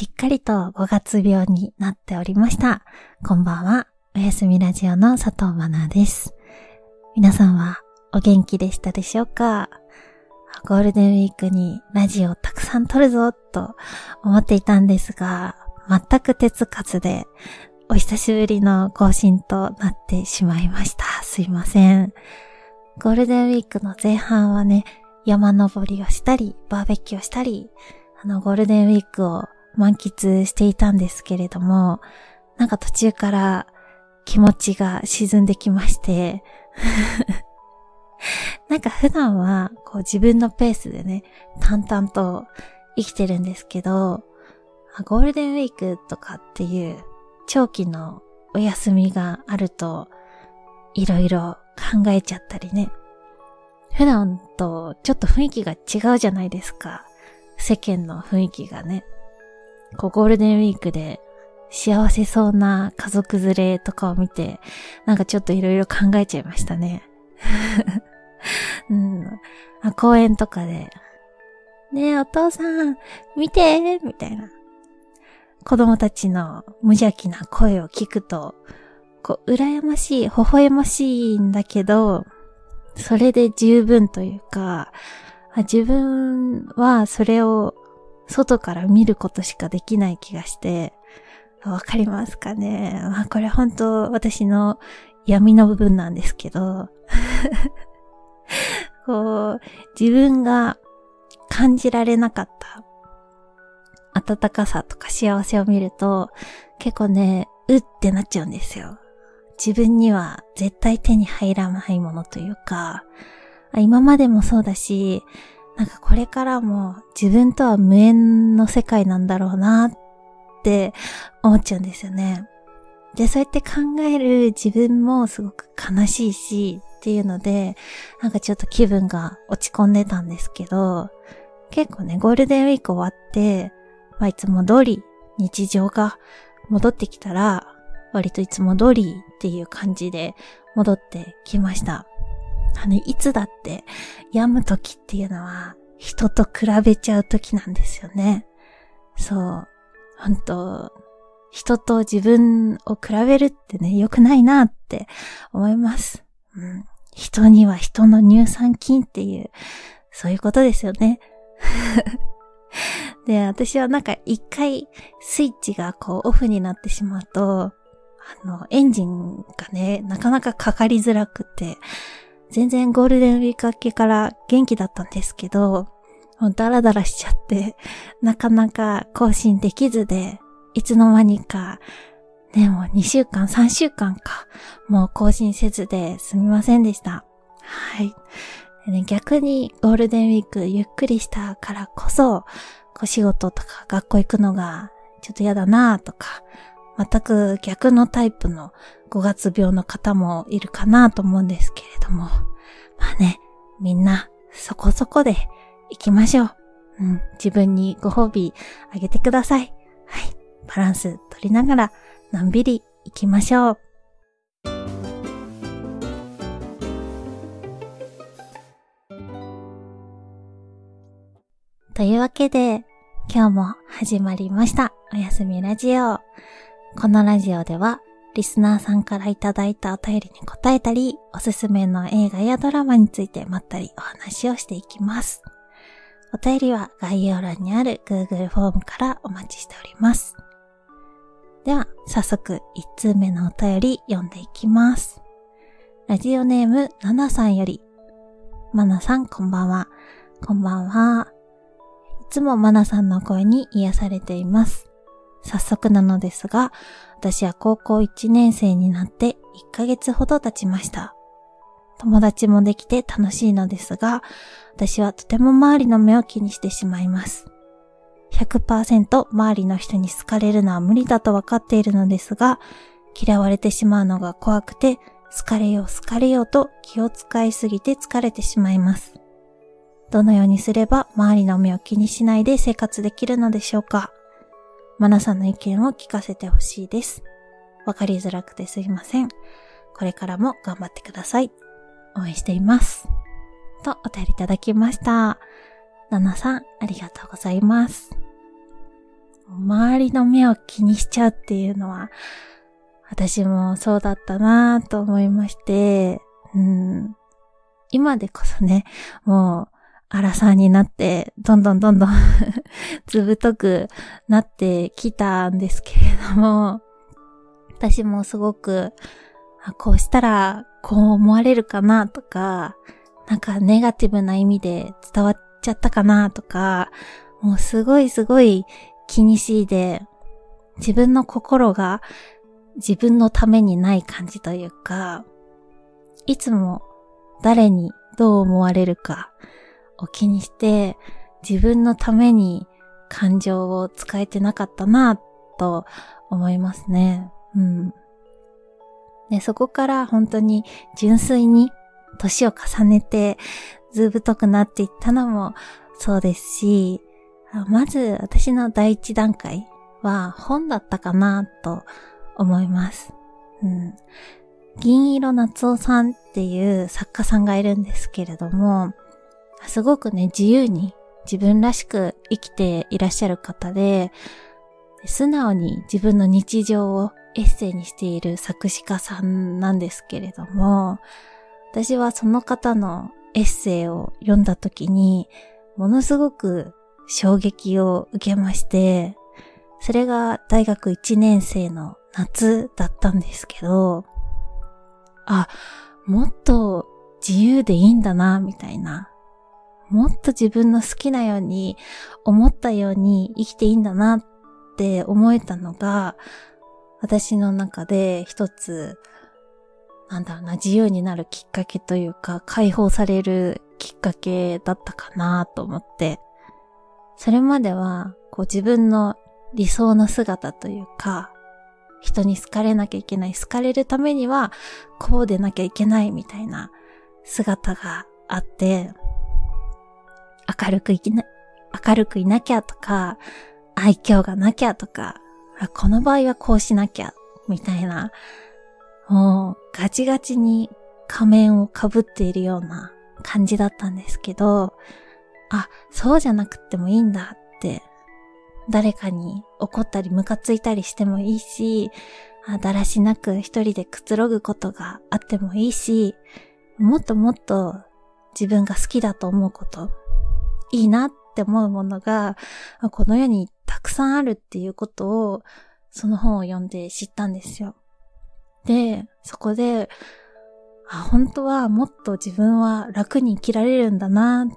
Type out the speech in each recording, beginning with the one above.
しっかりと5月病になっておりました。こんばんは。おやすみラジオの佐藤まなです。皆さんはお元気でしたでしょうか？ゴールデンウィークにラジオをたくさん撮るぞと思っていたんですが、全く手つかずでお久しぶりの更新となってしまいました。すいません。ゴールデンウィークの前半はね、山登りをしたり、バーベキューをしたり、あの、ゴールデンウィークを満喫していたんですけれども、なんか途中から気持ちが沈んできまして なんか普段はこう自分のペースでね、淡々と生きてるんですけど、ゴールデンウィークとかっていう長期のお休みがあると、いろいろ考えちゃったりね。普段とちょっと雰囲気が違うじゃないですか。世間の雰囲気がね。こうゴールデンウィークで幸せそうな家族連れとかを見て、なんかちょっといろいろ考えちゃいましたね。うん、あ公園とかで、ねえお父さん、見てみたいな。子供たちの無邪気な声を聞くと、こう、羨ましい、微笑ましいんだけど、それで十分というか、自分はそれを外から見ることしかできない気がして、わかりますかね？まあこれ本当私の闇の部分なんですけど、こう、自分が感じられなかった温かさとか幸せを見ると、結構ね、うってなっちゃうんですよ。自分には絶対手に入らないものというか、今までもそうだし、なんかこれからも自分とは無縁の世界なんだろうなって思っちゃうんですよね。で、そうやって考える自分もすごく悲しいしっていうので、なんかちょっと気分が落ち込んでたんですけど、結構ね、ゴールデンウィーク終わって、まあ、いつも通り日常が戻ってきたら、割といつも通りっていう感じで戻ってきました。あの、いつだって病む時っていうのは人と比べちゃう時なんですよね。そう。本当人と自分を比べるってね、良くないなって思います。うん、人には人の乳酸菌っていう、そういうことですよね。で、私はなんか一回スイッチがこうオフになってしまうと、あの、エンジンがね、なかなかかかりづらくて、全然ゴールデンウィーク明けから元気だったんですけど、もうダラダラしちゃって、なかなか更新できずで、いつの間にか、ね、もう2週間、3週間か、もう更新せずですみませんでした。はい。逆にゴールデンウィークゆっくりしたからこそ、こう仕事とか学校行くのがちょっと嫌だなとか、全く逆のタイプの5月病の方もいるかなと思うんですけれども、まあね、みんなそこそこで行きましょう。うん、自分にご褒美あげてください。はい、バランス取りながらのんびり行きましょう。というわけで、今日も始まりました。おやすみラジオ。このラジオでは、リスナーさんからいただいたお便りに答えたり、おすすめの映画やドラマについてまったりお話をしていきます。お便りは概要欄にある Google フォームからお待ちしております。では、早速1通目のお便り読んでいきます。ラジオネームナナさんより、マナさんこんばんは。こんばんは。いつもマナさんの声に癒されています。早速なのですが、私は高校1年生になって1ヶ月ほど経ちました。友達もできて楽しいのですが、私はとても周りの目を気にしてしまいます。100%周りの人に好かれるのは無理だと分かっているのですが、嫌われてしまうのが怖くて、好かれよう好かれようと気を使いすぎて疲れてしまいます。どのようにすれば周りの目を気にしないで生活できるのでしょうか？マナさんの意見を聞かせてほしいです。わかりづらくてすいません。これからも頑張ってください。応援しています。とお便りいただきました。ナナさん、ありがとうございます。周りの目を気にしちゃうっていうのは、私もそうだったなぁと思いまして、うん、今でこそね、もう、荒さになって、どんどんどんどんずぶとくなってきたんですけれども、私もすごく、こうしたらこう思われるかなとか、なんかネガティブな意味で伝わっちゃったかなとか、もうすごいすごい気にしいで、自分の心が自分のためにない感じというか、いつも誰にどう思われるかを気にして、自分のために感情を使えてなかったなと思いますね。うん。で、そこから本当に純粋に年を重ねてずぶとくなっていったのもそうですし、まず私の第一段階は本だったかなと思います。うん。銀色夏夫さんっていう作家さんがいるんですけれども、すごくね、自由に自分らしく生きていらっしゃる方で、素直に自分の日常をエッセイにしている作詞家さんなんですけれども、私はその方のエッセイを読んだ時に、ものすごく衝撃を受けまして、それが大学1年生の夏だったんですけど、あ、もっと自由でいいんだな、みたいな。もっと自分の好きなように、思ったように生きていいんだなって思えたのが、私の中で一つ、なんだろうな、自由になるきっかけというか、解放されるきっかけだったかなと思って、それまでは、こう自分の理想の姿というか、人に好かれなきゃいけない、好かれるためには、こうでなきゃいけないみたいな姿があって、明るくいきな、明るくいなきゃとか、愛嬌がなきゃとか、この場合はこうしなきゃ、みたいな、もうガチガチに仮面をかぶっているような感じだったんですけど、あ、そうじゃなくてもいいんだって、誰かに怒ったりムカついたりしてもいいし、だらしなく一人でくつろぐことがあってもいいし、もっともっと自分が好きだと思うこと、いいなって思うものが、この世にたくさんあるっていうことを、その本を読んで知ったんですよ。で、そこで、あ、本当はもっと自分は楽に生きられるんだなっ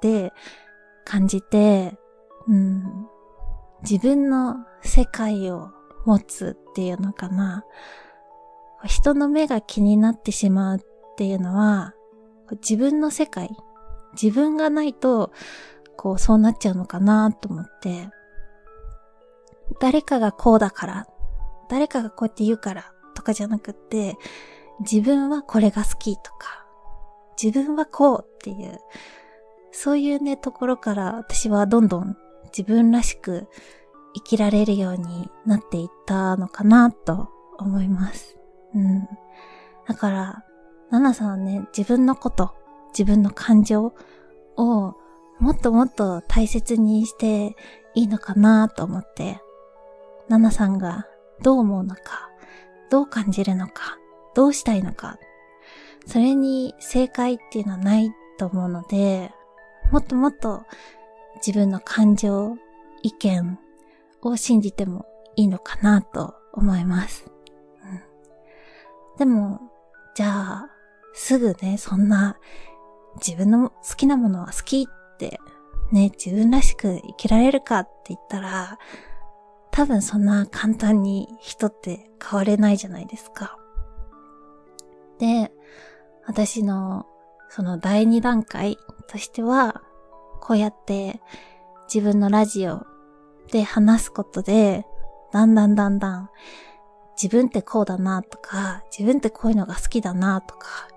て感じて、うん、自分の世界を持つっていうのかな。人の目が気になってしまうっていうのは、自分の世界、自分がないと、こう、そうなっちゃうのかなと思って、誰かがこうだから、誰かがこうやって言うからとかじゃなくって、自分はこれが好きとか、自分はこうっていう、そういうね、ところから私はどんどん自分らしく生きられるようになっていったのかなと思います。うん。だから、ナナさんはね、自分のこと、自分の感情をもっともっと大切にしていいのかなと思って、ナナさんがどう思うのか、どう感じるのか、どうしたいのか、それに正解っていうのはないと思うので、もっともっと自分の感情、意見を信じてもいいのかなと思います。うん、でも、じゃあ、すぐね、そんな自分の好きなものは好きってね、自分らしく生きられるかって言ったら、多分そんな簡単に人って変われないじゃないですか。で、私のその第二段階としては、こうやって自分のラジオで話すことで、だんだんだんだん自分ってこうだなとか、自分ってこういうのが好きだなとか、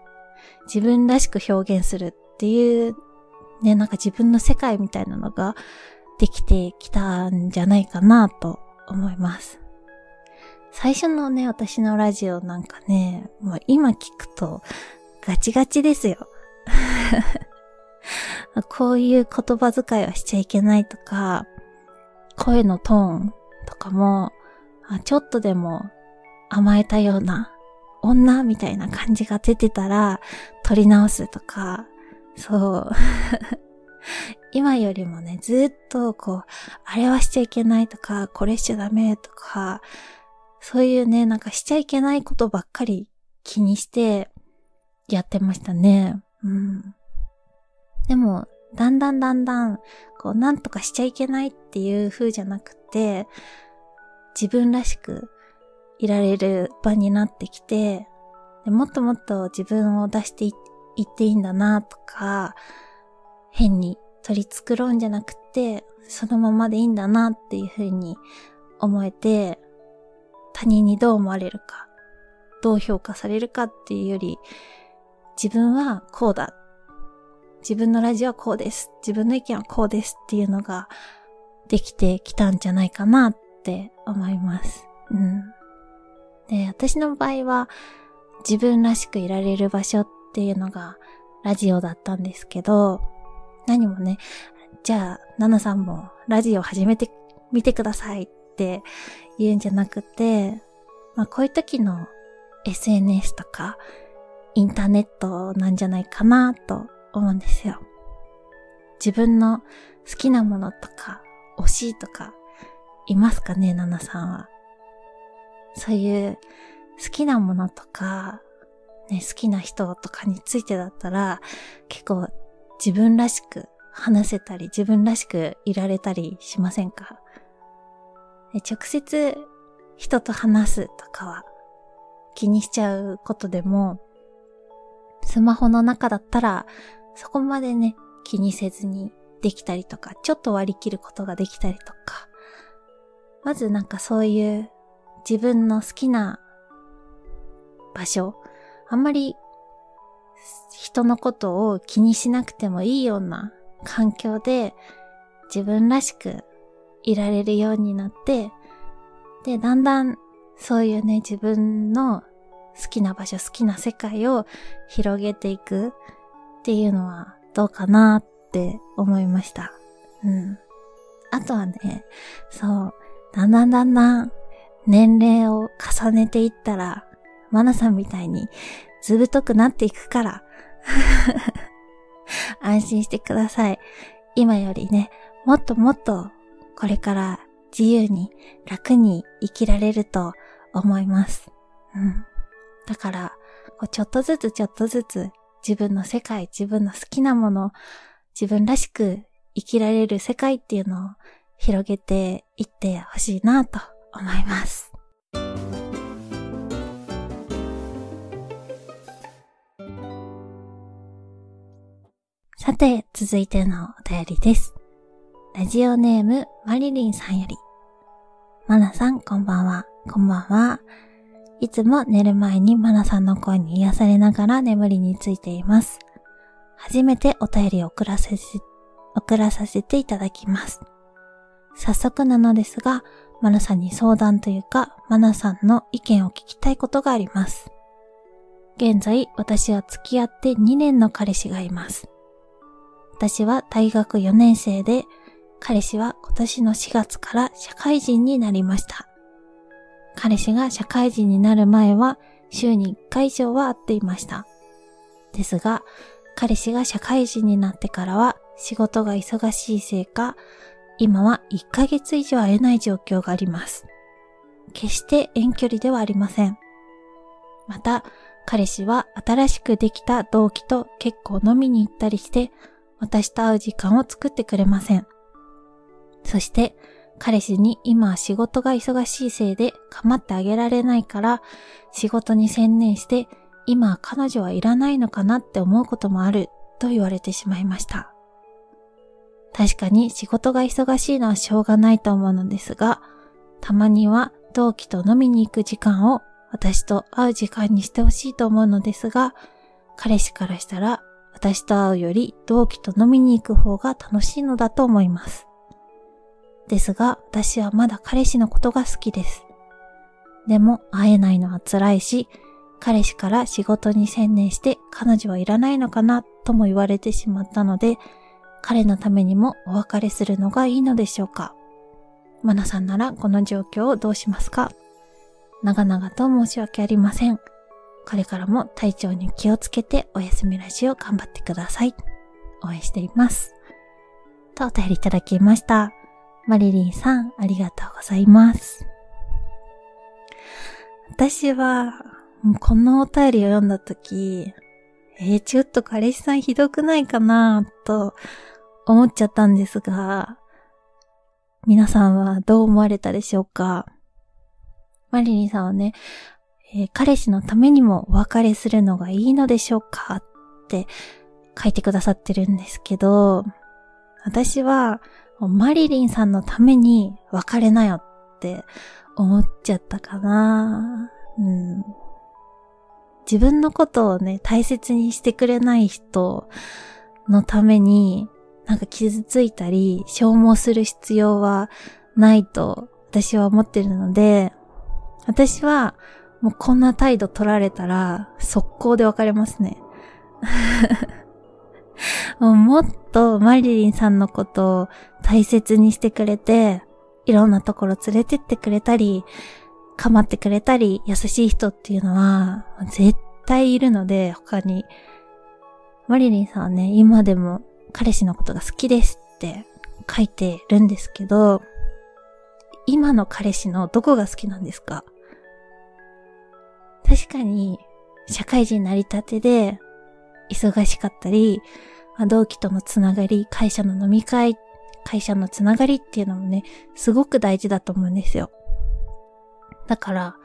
自分らしく表現するっていう、ね、なんか自分の世界みたいなのができてきたんじゃないかなと思います。最初のね、私のラジオなんかね、もう今聞くとガチガチですよ。こういう言葉遣いはしちゃいけないとか、声のトーンとかも、ちょっとでも甘えたような女？みたいな感じが出てたら撮り直すとか、そう。今よりもね、ずっとこう、あれはしちゃいけないとか、これしちゃダメとか、そういうね、なんかしちゃいけないことばっかり気にしてやってましたね。うん。でも、だんだんだんだん、こう、なんとかしちゃいけないっていう風じゃなくて、自分らしくいられる場になってきて、もっともっと自分を出していっていいんだなとか、変に取り繕うんじゃなくて、そのままでいいんだなっていう風に思えて、他人にどう思われるか、どう評価されるかっていうより、自分はこうだ。自分のラジオはこうです。自分の意見はこうですっていうのができてきたんじゃないかなって思います。うん。で、私の場合は自分らしくいられる場所っていうのがラジオだったんですけど、何もね、じゃあ、ナナさんもラジオ始めてみてくださいって言うんじゃなくて、まあこういう時の SNS とかインターネットなんじゃないかなと思うんですよ。自分の好きなものとか推しとかいますかね、ナナさんは。そういう好きなものとか、ね、好きな人とかについてだったら結構自分らしく話せたり自分らしくいられたりしませんか？直接人と話すとかは気にしちゃうことでも、スマホの中だったらそこまでね、気にせずにできたりとか、ちょっと割り切ることができたりとか、まずなんかそういう自分の好きな場所、あんまり人のことを気にしなくてもいいような環境で自分らしくいられるようになって、で、だんだんそういうね、自分の好きな場所、好きな世界を広げていくっていうのはどうかなって思いました。うん。あとはね、そう、だんだんだんだん年齢を重ねていったら、マナさんみたいにずぶとくなっていくから、安心してください。今よりね、もっともっとこれから自由に楽に生きられると思います。うん。だから、こうちょっとずつちょっとずつ自分の世界、自分の好きなもの、自分らしく生きられる世界っていうのを広げていってほしいなと思います。さて、続いてのお便りです。ラジオネーム、マリリンさんより。マナさん、こんばんは。こんばんは。いつも寝る前にマナさんの声に癒されながら眠りについています。初めてお便りを送らせ送らさせていただきます。早速なのですが、マナさんに相談というか、マナさんの意見を聞きたいことがあります。現在、私は付き合って2年の彼氏がいます。私は大学4年生で、彼氏は今年の4月から社会人になりました。彼氏が社会人になる前は週に1回以上は会っていました。ですが、彼氏が社会人になってからは仕事が忙しいせいか、今は1ヶ月以上会えない状況があります。決して遠距離ではありません。また、彼氏は新しくできた同期と結構飲みに行ったりして、私と会う時間を作ってくれません。そして、彼氏に今は仕事が忙しいせいで構ってあげられないから仕事に専念して今は彼女はいらないのかなって思うこともあると言われてしまいました。確かに仕事が忙しいのはしょうがないと思うのですが、たまには同期と飲みに行く時間を私と会う時間にしてほしいと思うのですが、彼氏からしたら私と会うより同期と飲みに行く方が楽しいのだと思います。ですが、私はまだ彼氏のことが好きです。でも、会えないのは辛いし、彼氏から仕事に専念して彼女はいらないのかなとも言われてしまったので、彼のためにもお別れするのがいいのでしょうか？マナさんならこの状況をどうしますか？長々と申し訳ありません。これからも体調に気をつけてお休みラジオ頑張ってください。応援しています。とお便りいただきました。マリリンさん、ありがとうございます。私は、このお便りを読んだとき、えー、ちょっと彼氏さんひどくないかなと思っちゃったんですが、皆さんはどう思われたでしょうか？マリリンさんはね、えー、彼氏のためにもお別れするのがいいのでしょうか？って書いてくださってるんですけど、私はマリリンさんのために別れなよって思っちゃったかな。うん。自分のことをね、大切にしてくれない人のために、なんか傷ついたり、消耗する必要はないと私は思ってるので、私はもうこんな態度取られたら速攻で別れますね。ももっとマリリンさんのことを大切にしてくれて、いろんなところ連れてってくれたり、かまってくれたり、優しい人っていうのは、絶対いるので、他に。マリリンさんはね、今でも彼氏のことが好きですって書いてるんですけど、今の彼氏のどこが好きなんですか？確かに、社会人なりたてで、忙しかったり、同期とのつながり、会社の飲み会、会社のつながりっていうのもね、すごく大事だと思うんですよ。だから、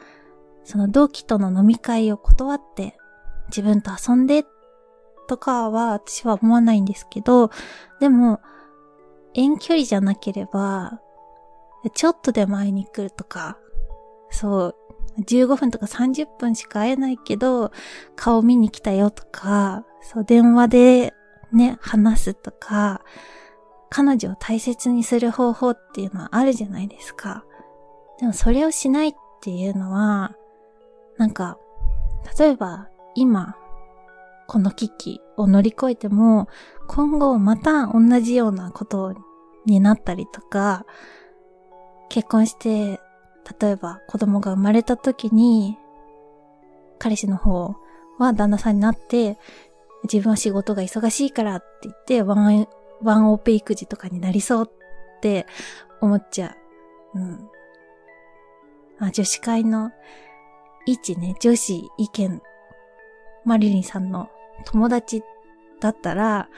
その同期との飲み会を断って自分と遊んでとかは私は思わないんですけど、でも遠距離じゃなければ、ちょっとでも会いに来るとか、そう、15分とか30分しか会えないけど、顔見に来たよとか、そう、電話でね、話すとか、彼女を大切にする方法っていうのはあるじゃないですか。でもそれをしないっていうのは、なんか、例えば今、この危機を乗り越えても、今後また同じようなことになったりとか、結婚して、例えば子供が生まれた時に、彼氏の方は旦那さんになって、自分は仕事が忙しいからって言って、ワン、ワンオペ育児とかになりそうって思っちゃう。うん。あ、女子会の一ね、女子意見、マリリンさんの友達だったら、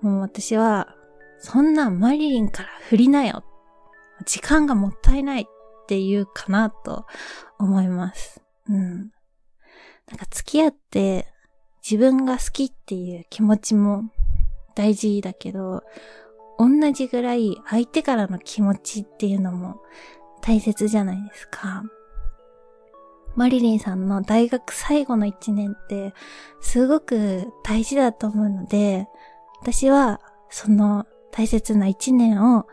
もう私は、そんなマリリンから振りなよ。時間がもったいないって言うかなと思います。うん。なんか付き合って自分が好きっていう気持ちも大事だけど、同じぐらい相手からの気持ちっていうのも大切じゃないですか。マリリンさんの大学最後の一年ってすごく大事だと思うので、私はその大切な一年を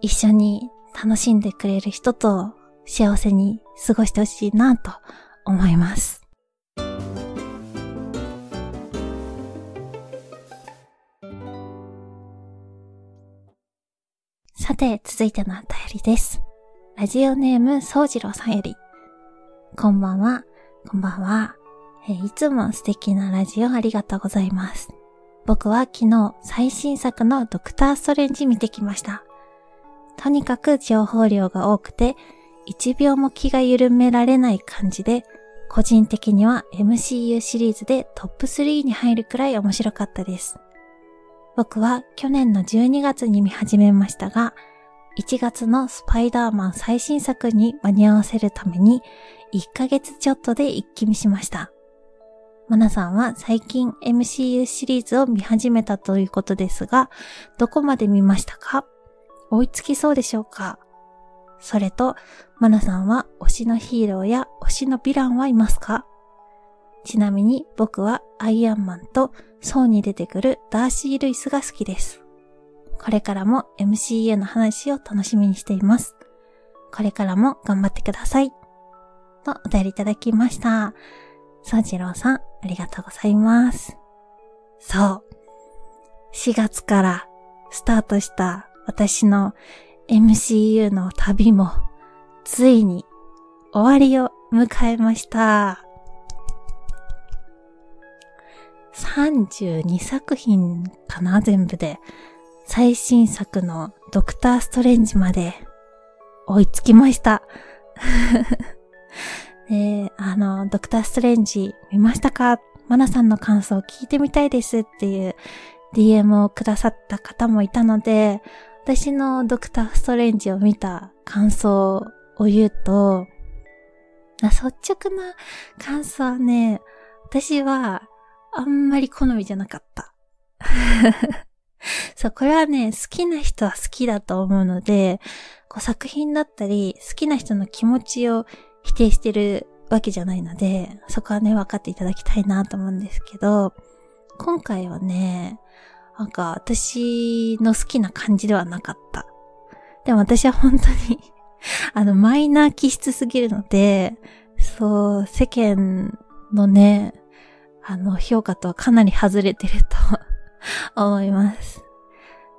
一緒に楽しんでくれる人と幸せに過ごしてほしいなと思います。さて、続いてのお便りです。ラジオネーム、宗次郎さんより。こんばんは。こんばんは。えいつも素敵なラジオありがとうございます。僕は昨日最新作のドクターストレンジ見てきました。とにかく情報量が多くて、一秒も気が緩められない感じで、個人的には MCU シリーズでトップ3に入るくらい面白かったです。僕は去年の12月に見始めましたが、1月のスパイダーマン最新作に間に合わせるために1ヶ月ちょっとで一気見しました。マナさんは最近 MCU シリーズを見始めたということですが、どこまで見ましたか？追いつきそうでしょうか？それと、マナさんは推しのヒーローや推しのヴィランはいますか？ちなみに僕はアイアンマンとソーに出てくるダーシー・ルイスが好きです。これからも MCU の話を楽しみにしています。これからも頑張ってください。とお便りいただきました。そうじろうさん、ありがとうございます。そう。4月からスタートした私の MCU の旅もついに終わりを迎えました。32作品かな、全部で。最新作のドクターストレンジまで追いつきました。で、あの、ドクターストレンジ見ましたか？マナさんの感想を聞いてみたいですっていう DM をくださった方もいたので、私のドクターストレンジを見た感想を言うと、率直な感想はね、私はあんまり好みじゃなかった。そう、これはね、好きな人は好きだと思うので、こう作品だったり、好きな人の気持ちを否定してるわけじゃないので、そこはね、分かっていただきたいなと思うんですけど、今回はね、なんか私の好きな感じではなかった。でも私は本当に あの、マイナー気質すぎるので、そう、世間のね、あの、評価とはかなり外れてると 思います。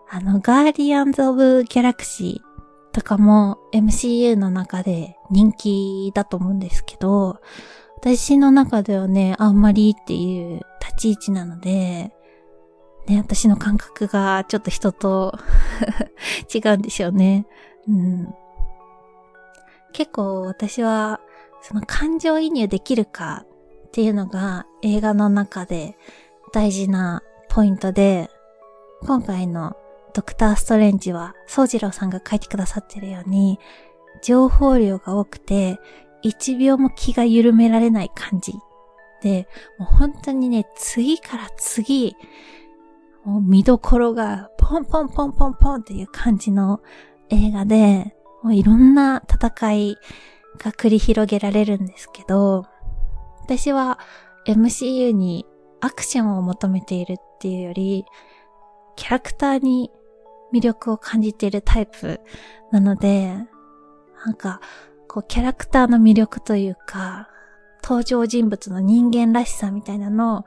あの、ガーディアンズ・オブ・ギャラクシーとかも MCU の中で人気だと思うんですけど、私の中ではね、あんまりっていう立ち位置なので、ね、私の感覚がちょっと人と 違うんでしょうね。うん。結構私は、その感情移入できるかっていうのが映画の中で大事なポイントで、今回のドクターストレンジは、宗次郎さんが書いてくださってるように、情報量が多くて、一秒も気が緩められない感じ。で、もう本当にね、次から次、もう見どころがポンポンポンポンポンっていう感じの映画で、もういろんな戦いが繰り広げられるんですけど、私は MCU にアクションを求めているっていうより、キャラクターに魅力を感じているタイプなので、なんか、こうキャラクターの魅力というか、登場人物の人間らしさみたいなのを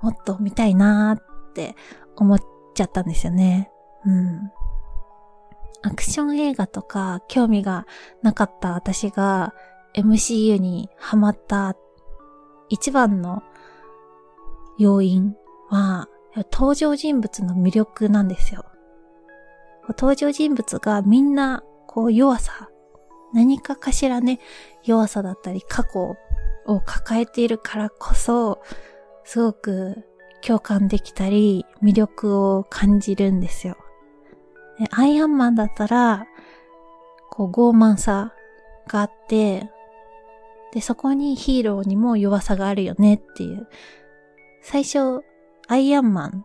もっと見たいなーって思っちゃったんですよね。うん。アクション映画とか興味がなかった私が MCU にハマった一番の要因は、登場人物の魅力なんですよ。登場人物がみんな、こう弱さ、何かかしらね、弱さだったり過去を抱えているからこそ、すごく共感できたり、魅力を感じるんですよ。アイアンマンだったら、こう傲慢さがあって、で、そこにヒーローにも弱さがあるよねっていう。最初、アイアンマン、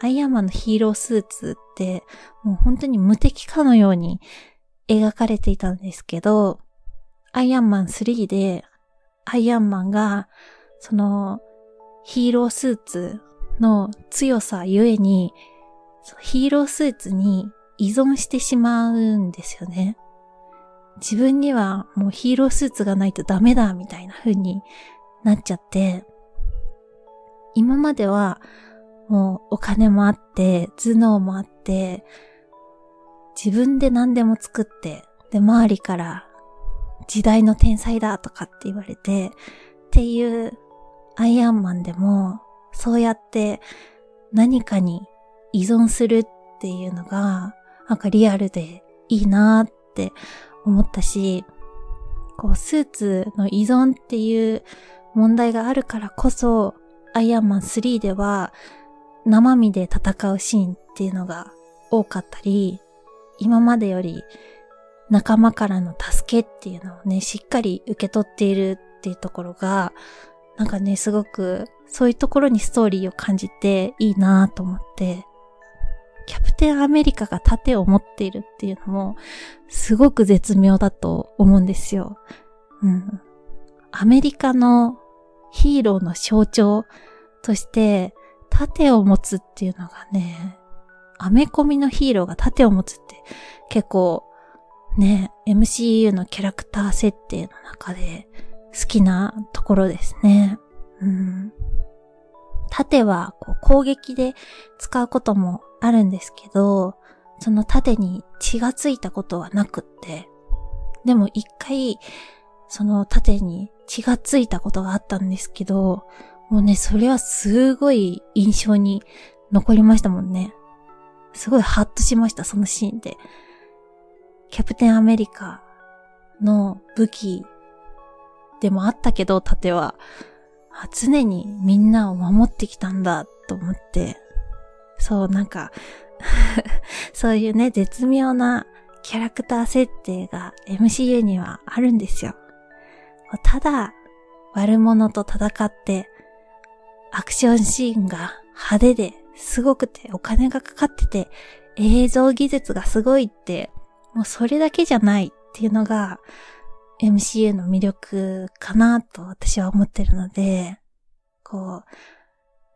アイアンマンのヒーロースーツって、もう本当に無敵かのように描かれていたんですけど、アイアンマン3で、アイアンマンが、その、ヒーロースーツの強さゆえに、ヒーロースーツに依存してしまうんですよね。自分にはもうヒーロースーツがないとダメだみたいな風になっちゃって、今まではもうお金もあって、頭脳もあって、自分で何でも作って、で、周りから時代の天才だとかって言われて、っていうアイアンマンでも、そうやって何かに依存するっていうのが、なんかリアルでいいなって思ったし、こう、スーツの依存っていう問題があるからこそ、アイアンマン3では生身で戦うシーンっていうのが多かったり、今までより仲間からの助けっていうのをね、しっかり受け取っているっていうところが、なんかね、すごくそういうところにストーリーを感じていいなと思って、キャプテンアメリカが盾を持っているっていうのも、すごく絶妙だと思うんですよ。うん。アメリカのヒーローの象徴として、盾を持つっていうのがね、アメコミのヒーローが盾を持つって結構ね、MCU のキャラクター設定の中で好きなところですね。うん。盾はこう攻撃で使うこともあるんですけど、その盾に血がついたことはなくって、でも一回、その盾に血がついたことがあったんですけど、もうね、それはすごい印象に残りましたもんね。すごいハッとしました、そのシーンで。キャプテンアメリカの武器でもあったけど、盾は、常にみんなを守ってきたんだと思って、そう、なんか そういうね、絶妙なキャラクター設定が MCU にはあるんですよ。ただ、悪者と戦って、アクションシーンが派手ですごくてお金がかかってて映像技術がすごいって、もうそれだけじゃないっていうのが MCU の魅力かなと私は思ってるので、こう、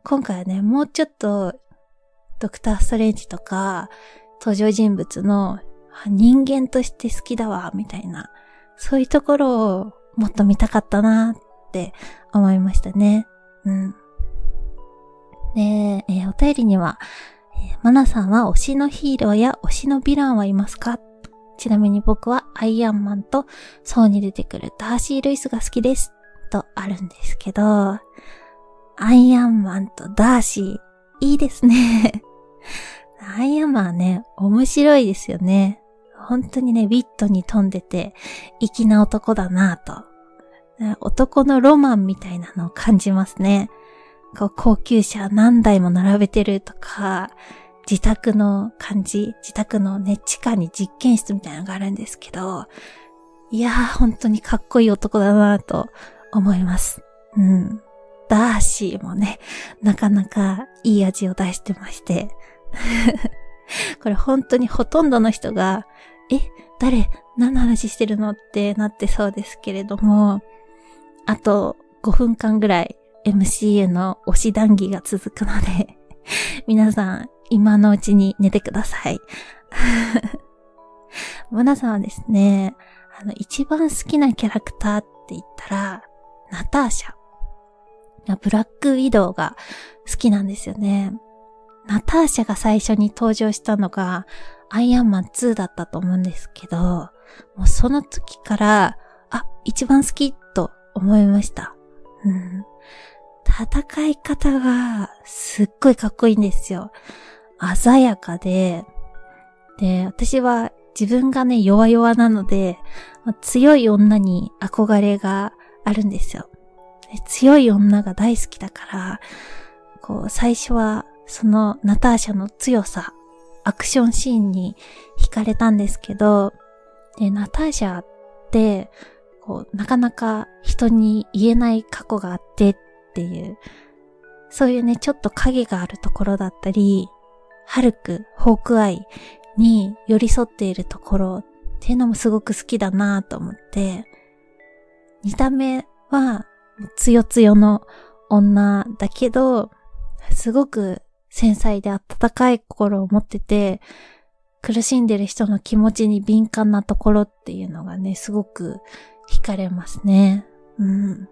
今回はね、もうちょっとドクター・ストレンジとか登場人物の人間として好きだわ、みたいな、そういうところをもっと見たかったなって思いましたね。うん。で、えー、お便りには、えー、マナさんは推しのヒーローや推しのヴィランはいますか？ちなみに僕はアイアンマンとソーに出てくるダーシー・ルイスが好きです。とあるんですけど、アイアンマンとダーシー、いいですね。アイアンマンね、面白いですよね。本当にね、ウィットに富んでて、粋な男だなぁと。男のロマンみたいなのを感じますね。こう高級車何台も並べてるとか、自宅の感じ、自宅のね、地下に実験室みたいなのがあるんですけど、いやー、本当にかっこいい男だなぁと思います。うん。ダーシーもね、なかなかいい味を出してまして。これ本当にほとんどの人が、え、誰何の話してるのってなってそうですけれども、あと5分間ぐらい MCU の推し談義が続くので 皆さん、今のうちに寝てください。モナさんはですね、あの、一番好きなキャラクターって言ったら、ナターシャ。ブラックウィドウが好きなんですよね。ナターシャが最初に登場したのが、アイアンマン2だったと思うんですけど、もうその時から、あ、一番好きと思いました。うん。戦い方がすっごいかっこいいんですよ。鮮やかで、で、私は自分がね、弱々なので、強い女に憧れがあるんですよ。強い女が大好きだから、こう、最初はそのナターシャの強さ、アクションシーンに惹かれたんですけど、で、ナターシャって、こう、なかなか人に言えない過去があってっていう、そういうね、ちょっと影があるところだったり、ハルク、ホークアイに寄り添っているところっていうのもすごく好きだなと思って、見た目はつよつよの女だけど、すごく繊細で温かい心を持ってて、苦しんでる人の気持ちに敏感なところっていうのがね、すごく惹かれますね。うん。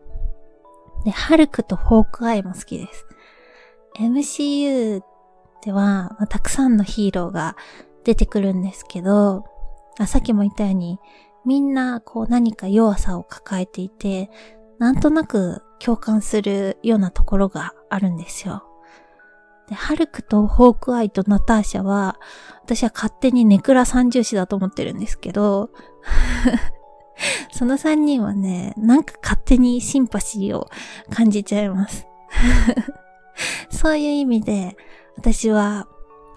で、ハルクとホークアイも好きです。MCU では、まあ、たくさんのヒーローが出てくるんですけど、あさっきも言ったように、みんなこう何か弱さを抱えていて、なんとなく共感するようなところがあるんですよ。で、ハルクとホークアイとナターシャは、私は勝手にネクラ三重視だと思ってるんですけど、その三人はね、なんか勝手にシンパシーを感じちゃいます。そういう意味で、私は、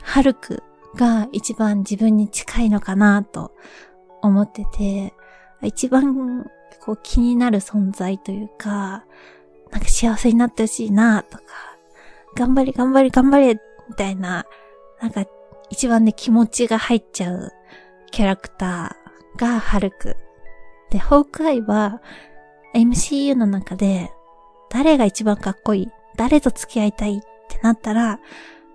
ハルクが一番自分に近いのかなと思ってて、一番こう気になる存在というか、なんか幸せになってほしいなとか、頑張れ頑張れ頑張れみたいな、なんか一番ね気持ちが入っちゃうキャラクターがハルクで、ホークアイは MCU の中で誰が一番かっこいい誰と付き合いたいってなったら、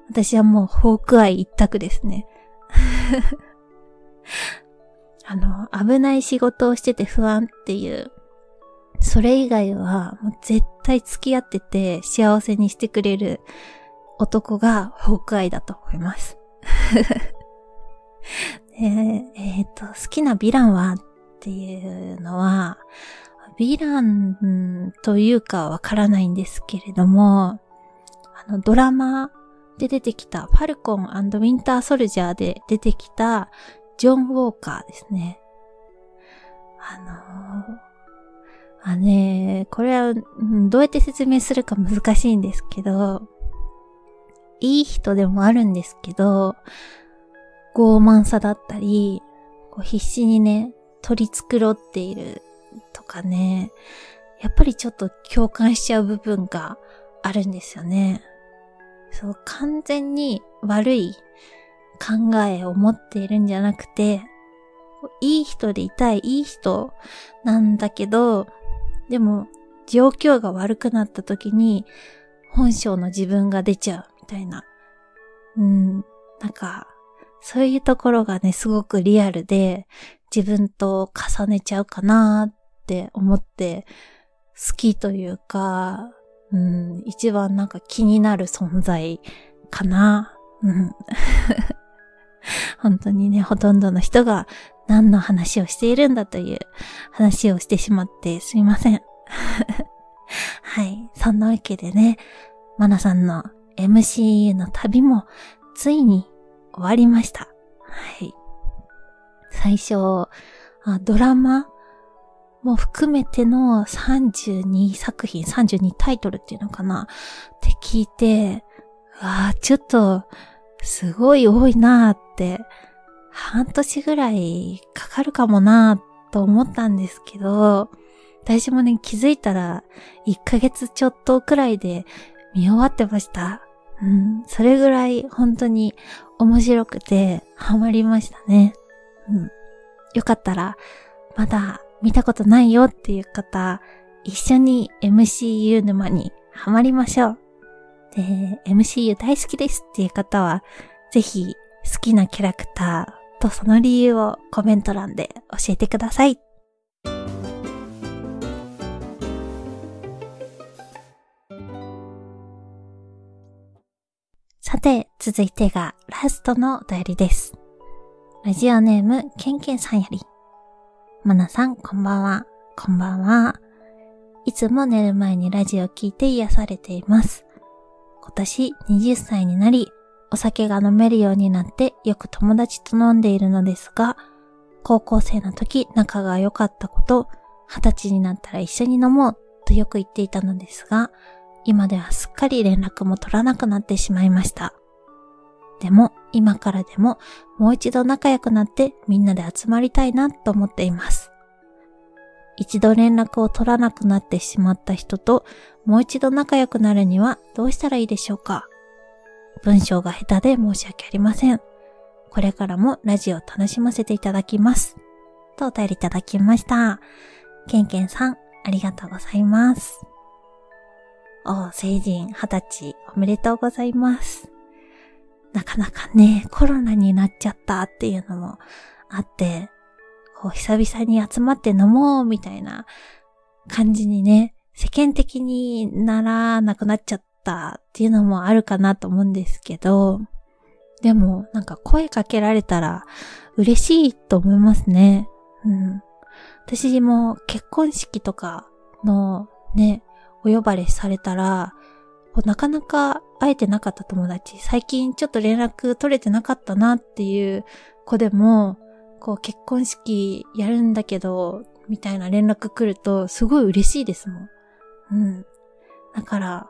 私はもうホークアイ一択ですね。あの、危ない仕事をしてて不安っていう、それ以外はもう絶対付き合ってて幸せにしてくれる男がホークアイだと思います。えっ、と、好きなヴィランはっていうのは、ヴィランというかわからないんですけれども、あの、ドラマで出てきた、ファルコンウィンターソルジャーで出てきた、ジョン・ウォーカーですね。あのー、あね、これは、どうやって説明するか難しいんですけど、いい人でもあるんですけど、傲慢さだったり、こう必死にね、取り繕っているとかね、やっぱりちょっと共感しちゃう部分があるんですよね。そう、完全に悪い考えを持っているんじゃなくて、いい人でいたい、いい人なんだけど、でも、状況が悪くなった時に、本性の自分が出ちゃうみたいな。うん、なんか、そういうところがね、すごくリアルで、自分と重ねちゃうかなって思って、好きというか、うん、一番なんか気になる存在かな。うん。本当にね、ほとんどの人が何の話をしているんだという話をしてしまってすいません。はい。そんなわけでね、マナさんの MCU の旅もついに終わりました。はい。最初、ドラマも含めての32作品、32タイトルっていうのかな？って聞いて、わあ、ちょっと、すごい多いなーって、半年ぐらいかかるかもなと思ったんですけど、私もね、気づいたら、1ヶ月ちょっとくらいで見終わってました。うん、それぐらい本当に面白くてハマりましたね。うん。よかったら、まだ見たことないよっていう方、一緒に MCU 沼にハマりましょう。で、MCU 大好きですっていう方は、ぜひ好きなキャラクターとその理由をコメント欄で教えてください。さて、続いてがラストのお便りです。ラジオネーム、ケンケンさんより。マナさん、こんばんは。こんばんは。いつも寝る前にラジオを聞いて癒されています。今年20歳になり、お酒が飲めるようになってよく友達と飲んでいるのですが、高校生の時仲が良かったこと、二十歳になったら一緒に飲もうとよく言っていたのですが、今ではすっかり連絡も取らなくなってしまいました。でも、今からでももう一度仲良くなってみんなで集まりたいなと思っています。一度連絡を取らなくなってしまった人ともう一度仲良くなるにはどうしたらいいでしょうか？文章が下手で申し訳ありません。これからもラジオ楽しませていただきます。とお便りいただきました。ケンケンさん、ありがとうございます。お、成人二十歳おめでとうございます。なかなかね、コロナになっちゃったっていうのもあって、こう久々に集まって飲もうみたいな感じにね、世間的にならなくなっちゃったっていうのもあるかなと思うんですけど、でもなんか声かけられたら嬉しいと思いますね。うん。私も結婚式とかのね、お呼ばれされたら、なかなか会えてなかった友達、最近ちょっと連絡取れてなかったなっていう子でも、こう結婚式やるんだけど、みたいな連絡来るとすごい嬉しいですもん。うん。だから、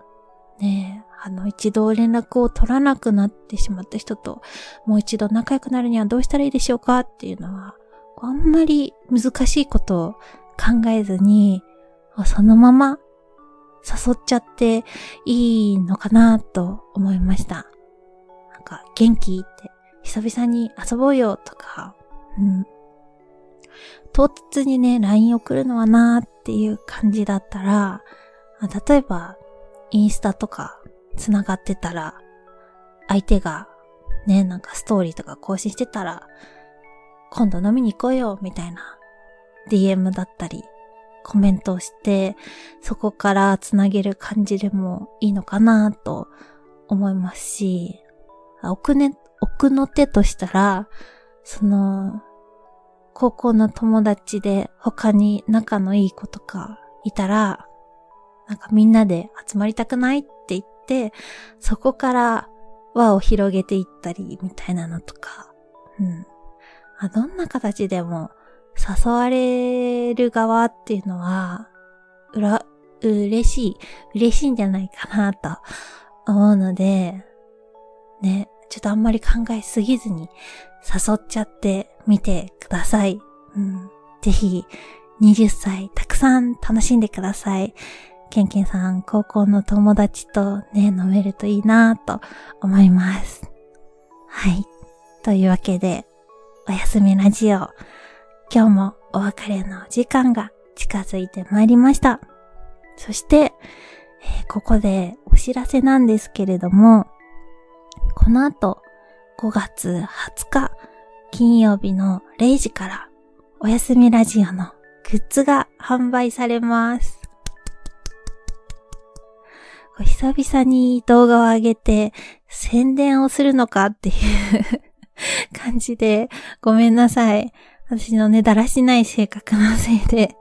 ねあの一度連絡を取らなくなってしまった人ともう一度仲良くなるにはどうしたらいいでしょうかっていうのは、あんまり難しいことを考えずに、そのまま誘っちゃっていいのかなと思いました。なんか、元気って久々に遊ぼうよとか、うん。唐突にね、LINE 送るのはなーっていう感じだったら、例えば、インスタとか繋がってたら、相手がね、なんかストーリーとか更新してたら、今度飲みに行こうよ、みたいな DM だったり、コメントをして、そこからつなげる感じでもいいのかなと思いますし、奥ね、奥の手としたら、その、高校の友達で他に仲のいい子とかいたら、なんかみんなで集まりたくないって言って、そこから輪を広げていったりみたいなのとか、うん。あどんな形でも誘われる側っていうのは、うら、嬉しい、嬉しいんじゃないかなと思うので、ね、ちょっとあんまり考えすぎずに誘っちゃってみてください。うん。ぜひ、20歳たくさん楽しんでください。ケンケンさん、高校の友達とね、飲めるといいなぁと思います。はい。というわけで、おやすみラジオ。今日もお別れの時間が近づいてまいりました。そして、えー、ここでお知らせなんですけれども、この後、5月20日、金曜日の0時から、おやすみラジオのグッズが販売されます。久々に動画を上げて宣伝をするのかっていう感じでごめんなさい。私のね、だらしない性格のせいで、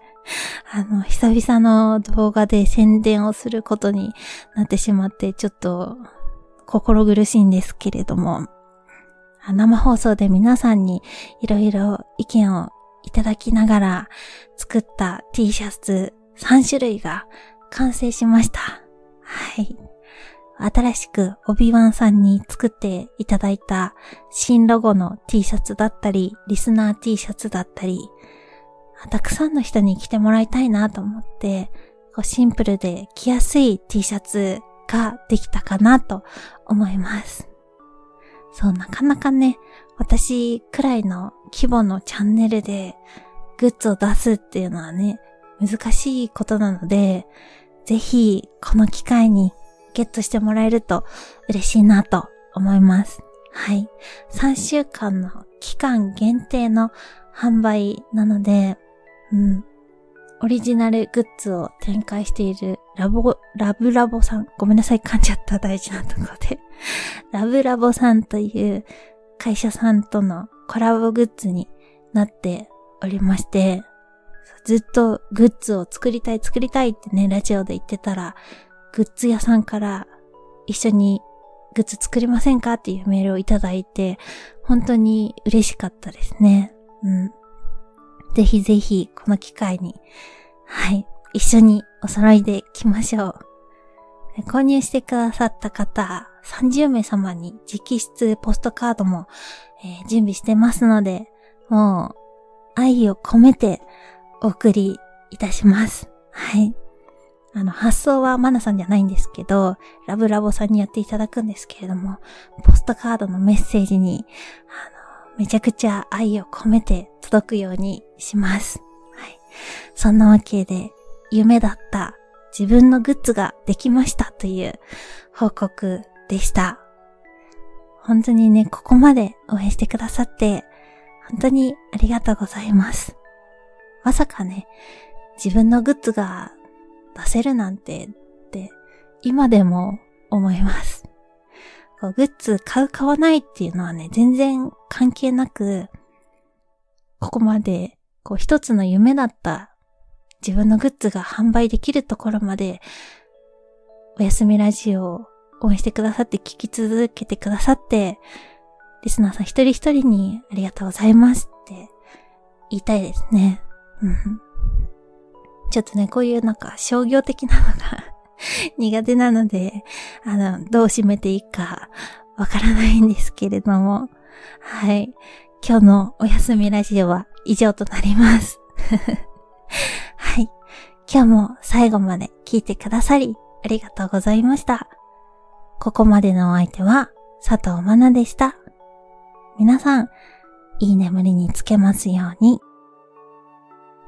あの、久々の動画で宣伝をすることになってしまって、ちょっと心苦しいんですけれども、生放送で皆さんにいろいろ意見をいただきながら作った T シャツ3種類が完成しました。はい。新しくオビワンさんに作っていただいた新ロゴの T シャツだったり、リスナー T シャツだったり、たくさんの人に着てもらいたいなと思って、こうシンプルで着やすい T シャツができたかなと思います。そう、なかなかね、私くらいの規模のチャンネルでグッズを出すっていうのはね、難しいことなので、ぜひこの機会にゲットしてもらえると嬉しいなと思います。はい。3週間の期間限定の販売なので、うん。オリジナルグッズを展開しているラボ、ラブラボさん。ごめんなさい、噛んじゃった大事なとこで。ラブラボさんという会社さんとのコラボグッズになっておりまして、ずっとグッズを作りたい作りたいってね、ラジオで言ってたら、グッズ屋さんから一緒にグッズ作りませんかっていうメールをいただいて、本当に嬉しかったですね。うん。ぜひぜひ、この機会に、はい、一緒にお揃いで来ましょう。購入してくださった方、30名様に直筆ポストカードも、えー、準備してますので、もう、愛を込めてお送りいたします。はい。あの、発送はマナさんじゃないんですけど、ラブラボさんにやっていただくんですけれども、ポストカードのメッセージに、あの、めちゃくちゃ愛を込めて届くようにします。はい。そんなわけで、夢だった自分のグッズができましたという報告でした。本当にね、ここまで応援してくださって、本当にありがとうございます。まさかね、自分のグッズが出せるなんてって今でも思います。こうグッズ買う買わないっていうのはね、全然関係なく、ここまでこう一つの夢だった自分のグッズが販売できるところまで、おやすみラジオを応援してくださって聞き続けてくださって、リスナーさん一人一人にありがとうございますって言いたいですね。ちょっとね、こういうなんか商業的なのが 苦手なので、あの、どう締めていいかわからないんですけれども、はい。今日のおやすみラジオは以上となります。はい。今日も最後まで聞いてくださり、ありがとうございました。ここまでのお相手は、佐藤まなでした。皆さん、いい眠りにつけますように。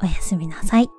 おやすみなさい。